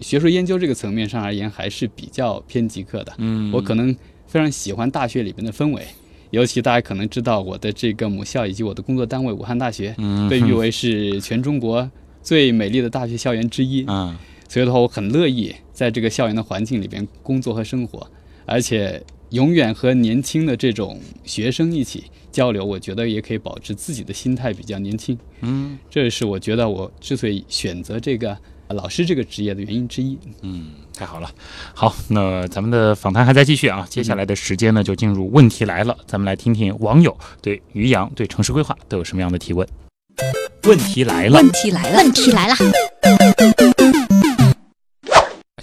S1: 学术研究这个层面上而言，还是比较偏极客的。
S2: 嗯，
S1: 我可能非常喜欢大学里面的氛围，尤其大家可能知道我的这个母校以及我的工作单位武汉大学，
S2: 嗯
S1: 被誉为是全中国最美丽的大学校园之一。
S2: 嗯
S1: 所以的话，我很乐意在这个校园的环境里边工作和生活，而且永远和年轻的这种学生一起交流，我觉得也可以保持自己的心态比较年轻。
S2: 嗯
S1: 这是我觉得我之所以选择这个呃老师这个职业的原因之一。
S2: 嗯，太好了。好，那咱们的访谈还在继续啊，接下来的时间呢就进入问题来了，咱们来听听网友对于洋、对城市规划都有什么样的提问。问题来了
S4: 问，题来了，
S5: 问题来了，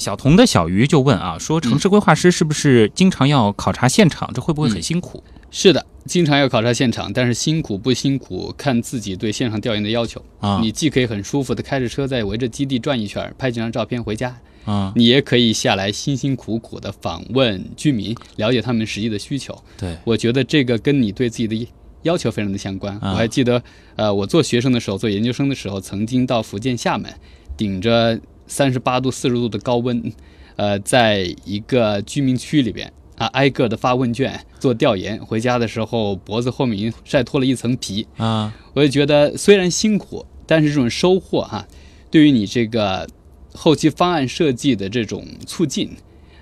S2: 小童的小鱼就问啊，说城市规划师是不是经常要考察现场？这会不会很辛苦？
S1: 是的，经常要考察现场，但是辛苦不辛苦看自己对现场调研的要求。
S2: 啊
S1: 你既可以很舒服的开着车在围着基地转一圈，拍几张照片回家，
S2: 啊，
S1: 你也可以下来辛辛苦苦的访问居民，了解他们实际的需求。
S2: 对，
S1: 我觉得这个跟你对自己的要求非常的相关。
S2: 啊
S1: 我还记得，呃，我做学生的时候，做研究生的时候，曾经到福建厦门，顶着三十八度、四十度的高温，呃，在一个居民区里边啊，挨个的发问卷、做调研。回家的时候，脖子后面已经晒脱了一层皮。
S2: 啊，
S1: 我也觉得虽然辛苦，但是这种收获哈、对于你这个后期方案设计的这种促进，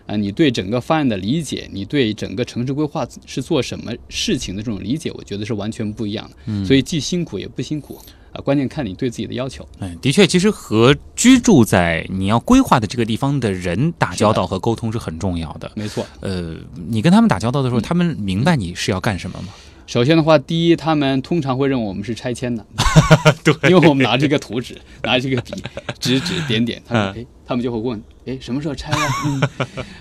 S1: 啊、你对整个方案的理解，你对整个城市规划是做什么事情的这种理解，我觉得是完全不一样的。
S2: 嗯
S1: 所以既辛苦也不辛苦啊、关键看你对自己的要求。
S2: 嗯，的确，其实和居住在你要规划的这个地方的人打交道和沟通是很重要的。
S1: 没错，
S2: 呃，你跟他们打交道的时候，他们明白你是要干什么吗？
S1: 首先的话，第一，他们通常会认为我们是拆迁的，[laughs]
S2: 对，
S1: 因为我们拿着一个图纸，[laughs] 拿着一个笔，指指点点，他们
S2: 嗯。
S1: 哎，他们就会问，哎，什么时候拆呀、[laughs] 嗯，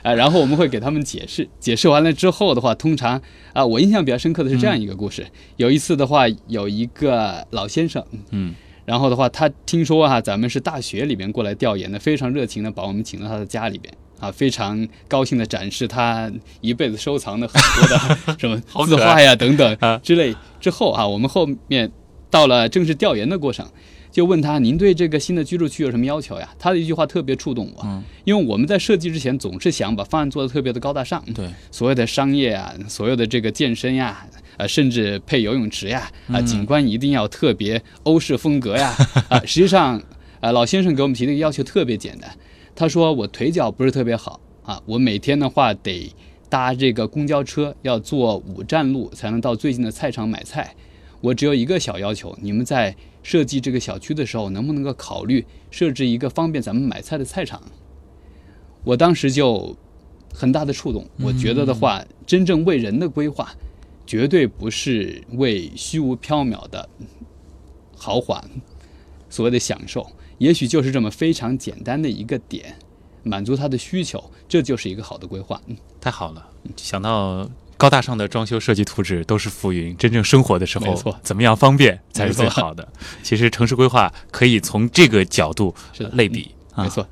S1: 啊，然后我们会给他们解释，解释完了之后的话，通常啊，我印象比较深刻的是这样一个故事，有一次的话，有一个老先生，
S2: 嗯。
S1: 然后的话，他听说哈、咱们是大学里边过来调研的，非常热情的把我们请到他的家里边啊，非常高兴的展示他一辈子收藏的很多的 [laughs] 什么字画呀 [laughs] 等等
S2: 啊。
S1: 之类。之后啊，我们后面到了正式调研的过程，就问他您对这个新的居住区有什么要求呀？他的一句话特别触动我，
S2: 嗯。
S1: 因为我们在设计之前总是想把方案做得特别的高大上，
S2: 对，
S1: 所有的商业啊，所有的这个健身呀，呃，甚至配游泳池呀，啊、景观一定要特别欧式风格呀，[laughs] 啊、实际上，啊，老先生给我们提的要求特别简单，他说我腿脚不是特别好啊，我每天的话得搭这个公交车，要坐五站路才能到最近的菜场买菜。我只有一个小要求，你们在设计这个小区的时候，能不能够考虑设置一个方便咱们买菜的菜场？我当时就很大的触动。我觉得的话，真正为人的规划，绝对不是为虚无缥缈的豪华所谓的享受，也许就是这么非常简单的一个点，满足他的需求，这就是一个好的规划。嗯
S2: 太好了，想到。高大上的装修设计图纸都是浮云，真正生活的时候
S1: 没错，
S2: 怎么样方便才是最好的。其实城市规划可以从这个角度类比。啊
S1: 没错，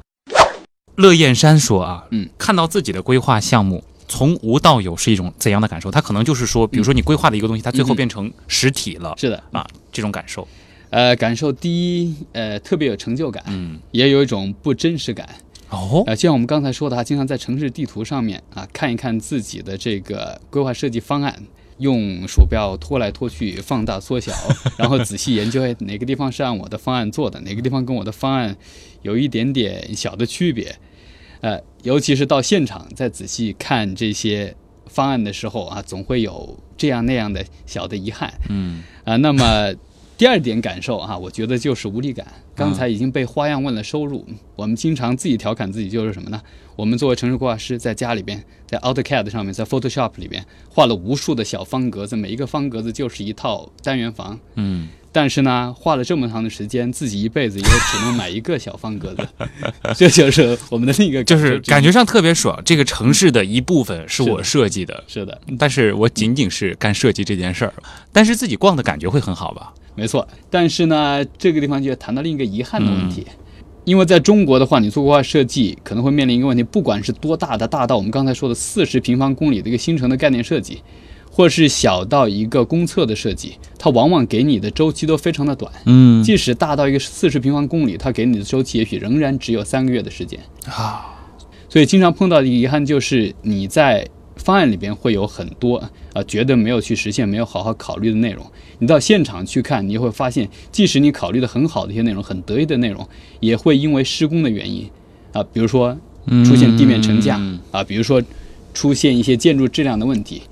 S2: 乐燕山说啊，
S1: 嗯，
S2: 看到自己的规划项目从无到有是一种怎样的感受？他可能就是说，比如说你规划的一个东西，它最后
S1: 嗯
S2: 变成实体了、
S1: 是的，
S2: 啊，这种感受。
S1: 呃，感受第一，呃，特别有成就感，
S2: 嗯，
S1: 也有一种不真实感。
S2: 哦，
S1: 呃，就像我们刚才说的哈，经常在城市地图上面啊看一看自己的这个规划设计方案，用鼠标拖来拖去，放大缩小，[laughs] 然后仔细研究，哎，哪个地方是按我的方案做的，哪个地方跟我的方案有一点点小的区别。呃，尤其是到现场再仔细看这些方案的时候啊，总会有这样那样的小的遗憾。
S2: 嗯
S1: 啊，那么第二点感受啊，我觉得就是无力感。刚才已经被花样问了收入，我们经常自己调侃自己就是什么呢？我们作为城市规划师，在家里边，在 AutoCAD 上面，在 Photoshop 里边画了无数的小方格子，每一个方格子就是一套单元房。
S2: 嗯，
S1: 但是呢，画了这么长的时间，自己一辈子也只能买一个小方格子，[laughs] 这就是我们的另一个
S2: 就是感觉上特别爽。这个城市的一部分是我设计的，
S1: 是的，
S2: 但是我仅仅是干设计这件事儿，但是自己逛的感觉会很好吧？
S1: 没错，但是呢，这个地方就要谈到另一个遗憾的问题，因为在中国的话，你做规划设计可能会面临一个问题，不管是多大的大到我们刚才说的四十平方公里的一个新城的概念设计，或是小到一个公厕的设计，它往往给你的周期都非常的短。
S2: 嗯
S1: 即使大到一个四十平方公里，它给你的周期也许仍然只有三个月的时间。
S2: 啊，
S1: 所以经常碰到的一个遗憾就是你在方案里边会有很多啊、呃觉得没有去实现、没有好好考虑的内容。你到现场去看，你会发现，即使你考虑的很好的一些内容、很得意的内容，也会因为施工的原因啊、比如说出现地面沉降
S2: 嗯
S1: 啊、比如说出现一些建筑质量的问题，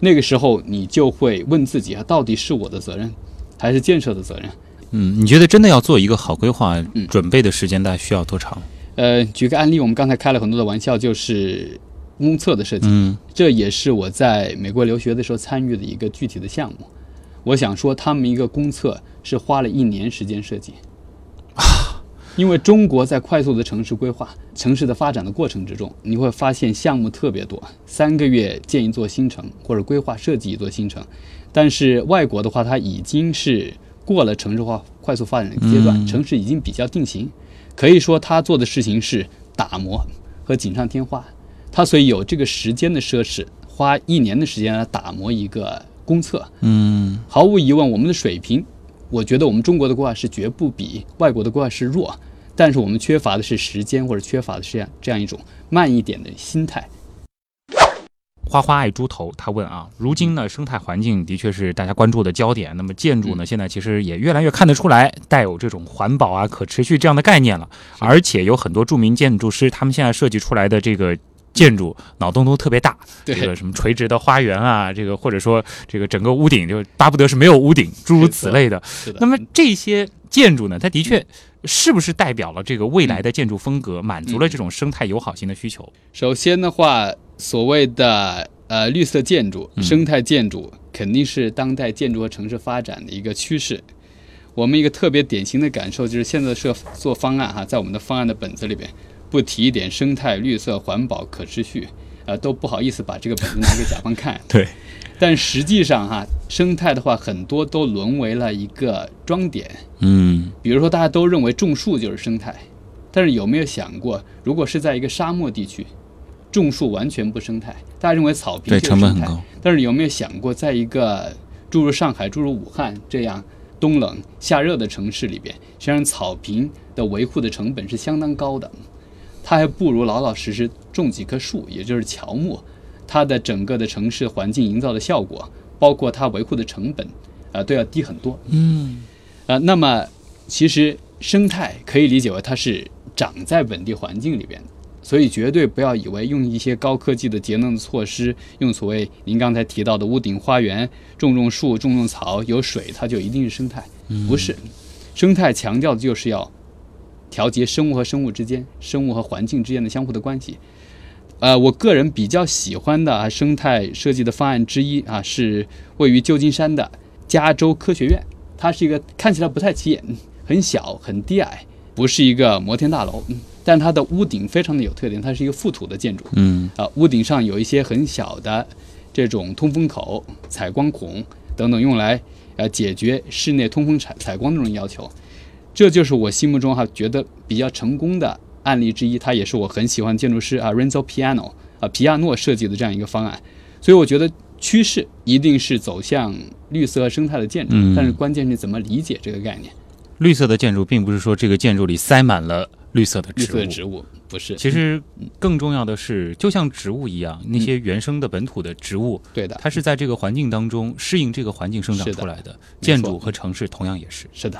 S1: 那个时候你就会问自己啊，到底是我的责任，还是建设的责任？
S2: 嗯，你觉得真的要做一个好规划，
S1: 嗯
S2: 准备的时间大概需要多长？
S1: 呃，举个案例，我们刚才开了很多的玩笑，就是公厕的设计。
S2: 嗯
S1: 这也是我在美国留学的时候参与的一个具体的项目。我想说，他们一个公厕是花了一年时间设计，啊 [laughs] 因为中国在快速的城市规划、城市的发展的过程之中，你会发现项目特别多，三个月建一座新城或者规划设计一座新城。但是外国的话，它已经是过了城市化快速发展的阶段，
S2: 嗯
S1: 城市已经比较定型，可以说他做的事情是打磨和锦上添花。他所以有这个时间的奢侈，花一年的时间来打磨一个公测。
S2: 嗯
S1: 毫无疑问，我们的水平，我觉得我们中国的规划师绝不比外国的规划师弱，但是我们缺乏的是时间，或者缺乏的是这样这样一种慢一点的心态。
S2: 花花爱猪头，他问啊，如今呢，生态环境的确是大家关注的焦点。那么建筑呢，现在其实也越来越看得出来，带有这种环保啊、可持续这样的概念了。而且有很多著名建筑师，他们现在设计出来的这个建筑，脑洞都特别大。
S1: 对
S2: 这个什么垂直的花园啊，这个或者说这个整个屋顶就巴不得是没有屋顶，诸如此类的。
S1: 是的。
S2: 那么这些建筑呢，它的确是不是代表了这个未来的建筑风格，满足了这种生态友好型的需求？
S1: 首先的话，所谓的呃，绿色建筑、生态建筑肯定是当代建筑和城市发展的一个趋势。我们一个特别典型的感受就是，现在设做方案哈，在我们的方案的本子里边，不提一点生态、绿色、环保、可持续，呃，都不好意思把这个本子拿给甲方看。[laughs]
S2: 对，
S1: 但实际上哈，生态的话，很多都沦为了一个装点。
S2: 嗯
S1: 比如说，大家都认为种树就是生态，但是有没有想过，如果是在一个沙漠地区，种树完全不生态，大家认为草坪
S2: 对
S1: 就是生态
S2: 成本很高，
S1: 但是有没有想过，在一个诸如上海、诸如武汉这样冬冷夏热的城市里边，实际上草坪的维护的成本是相当高的，它还不如老老实实种几棵树，也就是乔木，它的整个的城市环境营造的效果，包括它维护的成本，啊、都要低很多。
S2: 嗯
S1: 呃，那么其实生态可以理解为它是长在本地环境里边的，所以绝对不要以为用一些高科技的节能的措施，用所谓您刚才提到的屋顶花园种种树、种种草，有水它就一定是生态，不是。生态强调的就是要调节生物和生物之间、生物和环境之间的相互的关系。呃，我个人比较喜欢的啊生态设计的方案之一啊，是位于旧金山的加州科学院。它是一个看起来不太起眼、很小、很低矮，不是一个摩天大楼，嗯但它的屋顶非常的有特点，它是一个覆土的建筑。
S2: 嗯
S1: 啊，屋顶上有一些很小的这种通风口、采光孔等等，用来呃解决室内通风采采光这种要求。这就是我心目中哈觉得比较成功的案例之一，它也是我很喜欢建筑师啊 Renzo Piano 啊皮亚诺设计的这样一个方案。所以我觉得趋势一定是走向绿色和生态的建筑，
S2: 嗯
S1: 但是关键是怎么理解这个概念。
S2: 绿色的建筑并不是说这个建筑里塞满了绿色的植物
S1: 绿色的，植物不是，
S2: 其实更重要的是，就像植物一样，那些原生的本土的植物，
S1: 对的，
S2: 它是在这个环境当中适应这个环境生长出来的。建筑和城市同样也是。
S1: 是的。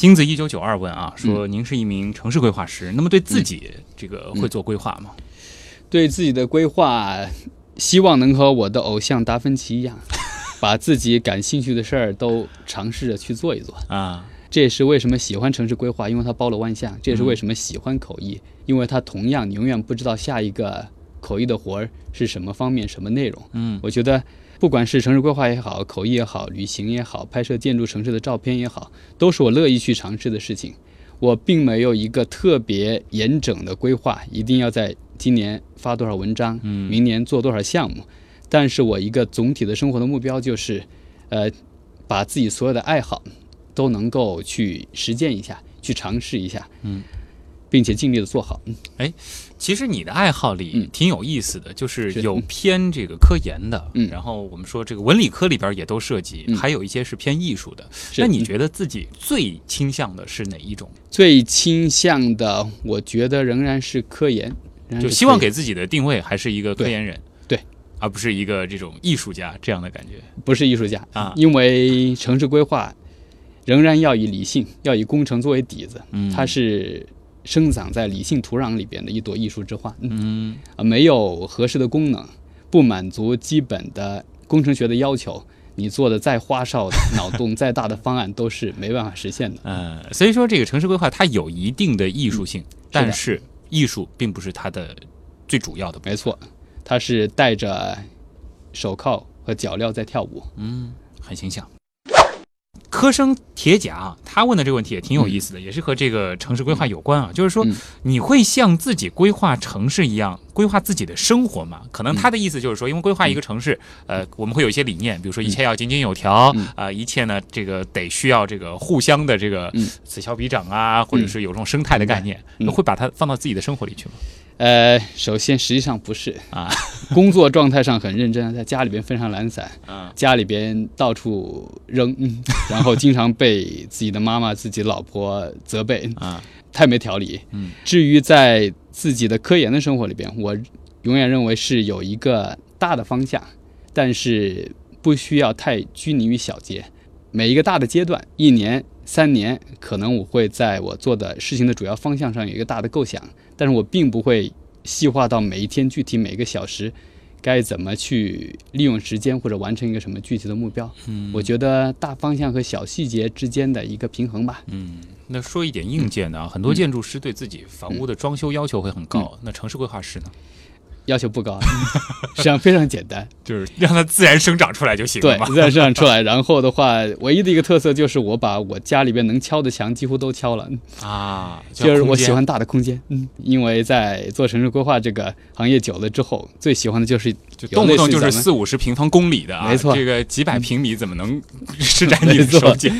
S2: 星子一九九二问啊，
S1: 嗯
S2: 说您是一名城市规划师，那么对自己这个会做规划吗？
S1: 对自己的规划，希望能和我的偶像达芬奇一样，[laughs] 把自己感兴趣的事儿都尝试着去做一做。
S2: 啊，
S1: 这也是为什么喜欢城市规划，因为它包罗万象；这也是为什么喜欢口译，因为它同样你永远不知道下一个口译的活儿是什么方面、什么内容。
S2: 嗯
S1: 我觉得，不管是城市规划也好，口译也好，旅行也好，拍摄建筑城市的照片也好，都是我乐意去尝试的事情。我并没有一个特别严整的规划，一定要在今年发多少文章，
S2: 嗯
S1: 明年做多少项目。但是我一个总体的生活的目标就是，呃，把自己所有的爱好都能够去实践一下，去尝试一下，
S2: 嗯，
S1: 并且尽力的做好。
S2: 其实你的爱好里
S1: 嗯。
S2: 挺有意思的，就是。
S1: 是
S2: 有偏这个科研的，
S1: 嗯。
S2: 然后我们说这个文理科里边也都涉及，
S1: 嗯。
S2: 还有一些是偏艺术的。那你觉得自己最倾向的是哪一种？
S1: 最倾向的，我觉得仍然是科研，
S2: 就希望给自己的定位还是一个科研人，
S1: 对，
S2: 而不是一个这种艺术家这样的感觉。
S1: 不是艺术家
S2: 啊。
S1: 因为城市规划仍然要以理性，要以工程作为底子，
S2: 嗯。
S1: 它是生长在理性土壤里边的一朵艺术之花。嗯没有合适的功能，不满足基本的工程学的要求，你做的再花哨的脑洞、再大的方案都是没办法实现的。[laughs]
S2: 呃，所以说这个城市规划它有一定的艺术性，但是艺术并不是它的最主要的。
S1: 没错，它是戴着手铐和脚镣在跳舞。
S2: 嗯，很形象。科生铁甲啊，他问的这个问题也挺有意思的，也是和这个城市规划有关啊。就是说
S1: 嗯，
S2: 你会像自己规划城市一样规划自己的生活吗？可能他的意思就是说，因为规划一个城市，呃，我们会有一些理念，比如说一切要井井有条啊、
S1: 嗯
S2: 一切呢这个得需要这个互相的这个
S1: 嗯。
S2: 此消彼长啊，或者是有这种生态的概念，会把它放到自己的生活里去吗？
S1: 呃，首先实际上不是。
S2: 啊，
S1: 工作状态上很认真，在家里边非常懒散，
S2: 啊，
S1: 家里边到处扔，嗯，然后经常被自己的妈妈、自己老婆责备，
S2: 啊，
S1: 太没条理。
S2: 嗯，
S1: 至于在自己的科研的生活里边，我永远认为是有一个大的方向，但是不需要太拘泥于小节。每一个大的阶段，一年、三年，可能我会在我做的事情的主要方向上有一个大的构想，但是我并不会细化到每一天具体每个小时该怎么去利用时间或者完成一个什么具体的目标。
S2: 嗯
S1: 我觉得大方向和小细节之间的一个平衡吧。
S2: 嗯，那说一点硬件的啊，很多建筑师对自己房屋的装修要求会很高，那城市规划师呢？
S1: 要求不高，[laughs] 实际上非常简单，
S2: 就是让它自然生长出来就行了
S1: 对，自然生长出来。然后的话，唯一的一个特色就是我把我家里边能敲的墙几乎都敲了，
S2: 啊，[laughs]
S1: 就是我喜欢大的空间。嗯，因为在做城市规划这个行业久了之后，最喜欢的就是
S2: 就动不动就是四五十平方公里的啊，
S1: 没错。
S2: 这个几百平米怎么能施展 [laughs] 你的手脚？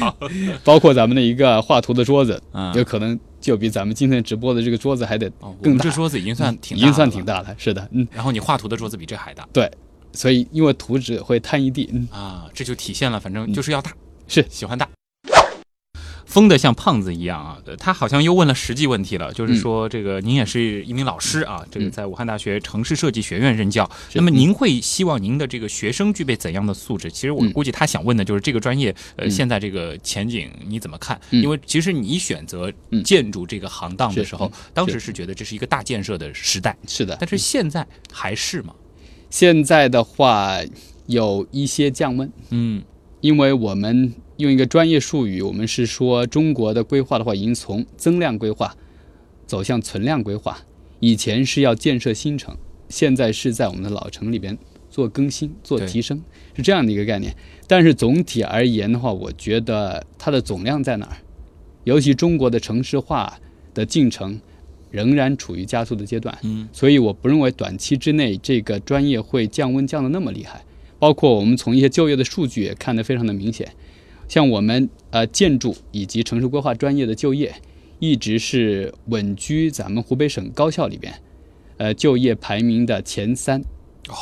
S1: 包括咱们的一个画图的桌子，
S2: 嗯。
S1: 有可能就比咱们今天直播的这个桌子还得更大。
S2: 们这，桌子已经算挺
S1: 已经算，挺大了。是的，嗯，
S2: 然后你画图的桌子比这还大。
S1: 对所以因为图纸会摊一地，嗯，
S2: 啊，这就体现了，反正就是要大，
S1: 是。
S2: 喜欢大。疯的像胖子一样啊！他好像又问了实际问题了，就是说，这个您也是一名老师啊，这个
S1: 嗯
S2: 在武汉大学城市设计学院任教。
S1: 是
S2: 那么您会希望您的这个学生具备怎样的素质？其实我
S1: 嗯
S2: 估计他想问的就是这个专业，呃，
S1: 嗯
S2: 现在这个前景你怎么看？
S1: 嗯
S2: 因为其实你选择
S1: 嗯
S2: 建筑这个行当的时候
S1: 嗯，
S2: 当时是觉得这是一个大建设的时代，
S1: 是的。
S2: 但是现在还是吗？
S1: 现在的话有一些降温，
S2: 嗯
S1: 因为我们用一个专业术语，我们是说中国的规划的话，已经从增量规划走向存量规划。以前是要建设新城，现在是在我们的老城里边做更新、做提升，是这样的一个概念。但是总体而言的话，我觉得它的总量在哪儿？尤其中国的城市化的进程仍然处于加速的阶段。
S2: 嗯
S1: 所以我不认为短期之内这个专业会降温降得那么厉害。包括我们从一些就业的数据也看得非常的明显，像我们呃建筑以及城市规划专业的就业，一直是稳居咱们湖北省高校里边，呃就业排名的前三。哇！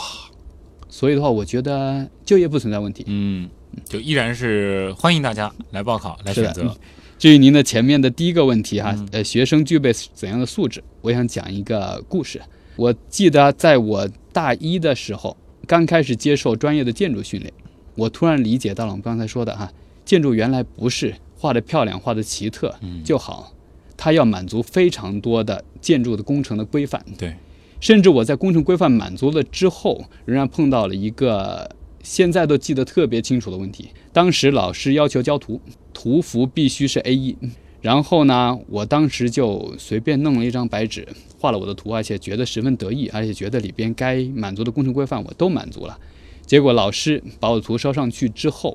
S1: 所以的话，我觉得就业不存在问题。
S2: 嗯，就依然是欢迎大家来报考来选择。
S1: 至于您的前面的第一个问题哈，
S2: 嗯
S1: 呃，学生具备怎样的素质？我想讲一个故事。我记得在我大一的时候，刚开始接受专业的建筑训练，我突然理解到了我们刚才说的哈，建筑原来不是画的漂亮、画的奇特
S2: 嗯
S1: 就好，它要满足非常多的建筑的工程的规范。
S2: 对，
S1: 甚至我在工程规范满足了之后，仍然碰到了一个现在都记得特别清楚的问题。当时老师要求交图，图幅必须是 A 1然后呢，我当时就随便弄了一张白纸，画了我的图，而且觉得十分得意，而且觉得里边该满足的工程规范我都满足了。结果老师把我的图烧上去之后，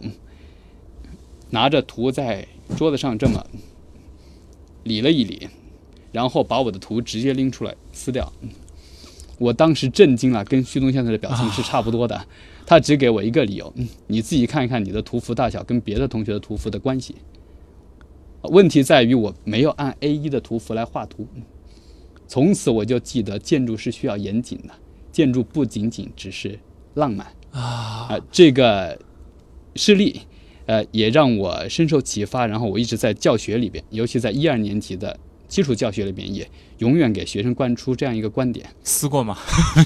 S1: 拿着图在桌子上这么理了一理，然后把我的图直接拎出来撕掉。我当时震惊了，跟旭东现在的表情是差不多的。他只给我一个理由，嗯你自己看一看你的图幅大小跟别的同学的图幅的关系。问题在于我没有按 A 1的图幅来画图，从此我就记得建筑是需要严谨的，建筑不仅仅只是浪漫
S2: 啊
S1: 啊、这个事例，呃，也让我深受启发。然后我一直在教学里边，尤其在一二年级的基础教学里边，也永远给学生灌输这样一个观点：[laughs]
S2: 撕过吗？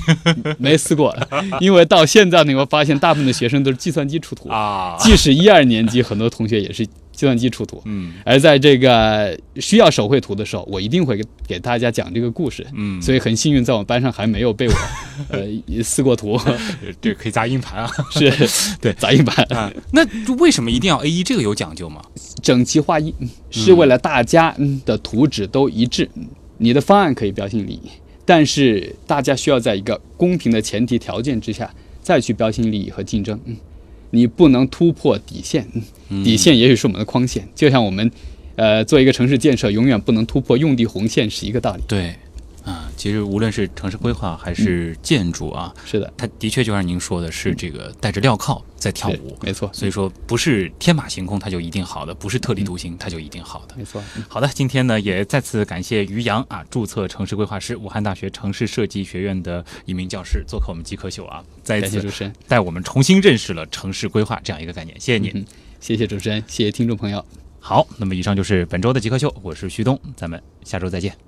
S2: [laughs]
S1: 没撕过，因为到现在你会发现，大部分的学生都是计算机出图，
S2: 啊，
S1: 即使一二年级，很多同学也是计算机出图。
S2: 嗯
S1: 而在这个需要手绘图的时候，我一定会给给大家讲这个故事。
S2: 嗯，
S1: 所以很幸运，在我们班上还没有被我 [laughs] 呃撕过图，
S2: 以 [laughs] 这可以砸硬盘啊 [laughs]
S1: 是
S2: 对
S1: 砸硬盘，
S2: 啊。那为什么一定要 A 一？这个有讲究吗？
S1: 整齐划一，嗯是为了大家嗯的图纸都一致。你的方案可以标新立异，但是大家需要在一个公平的前提条件之下再去标新立异和竞争。嗯，你不能突破底线，嗯底线也许是我们的框线，就像我们呃做一个城市建设，永远不能突破用地红线是一个道理。
S2: 对，啊，其实无论是城市规划还是建筑啊，
S1: 是的，
S2: 它的确就像您说的是这个带着镣铐在跳舞。
S1: 没错，
S2: 所以说，不是天马行空它就一定好的，不是特立独行它就一定好的。
S1: 没错。嗯
S2: 好的，今天呢也再次感谢于洋啊，注册城市规划师，武汉大学城市设计学院的一名教师，做客我们极客秀啊，再一次
S1: 主持人，
S2: 带我们重新认识了城市规划这样一个概念。谢谢您。
S1: 嗯谢谢主持人，谢谢听众朋友。
S2: 好，那么以上就是本周的极客秀，我是旭东，咱们下周再见。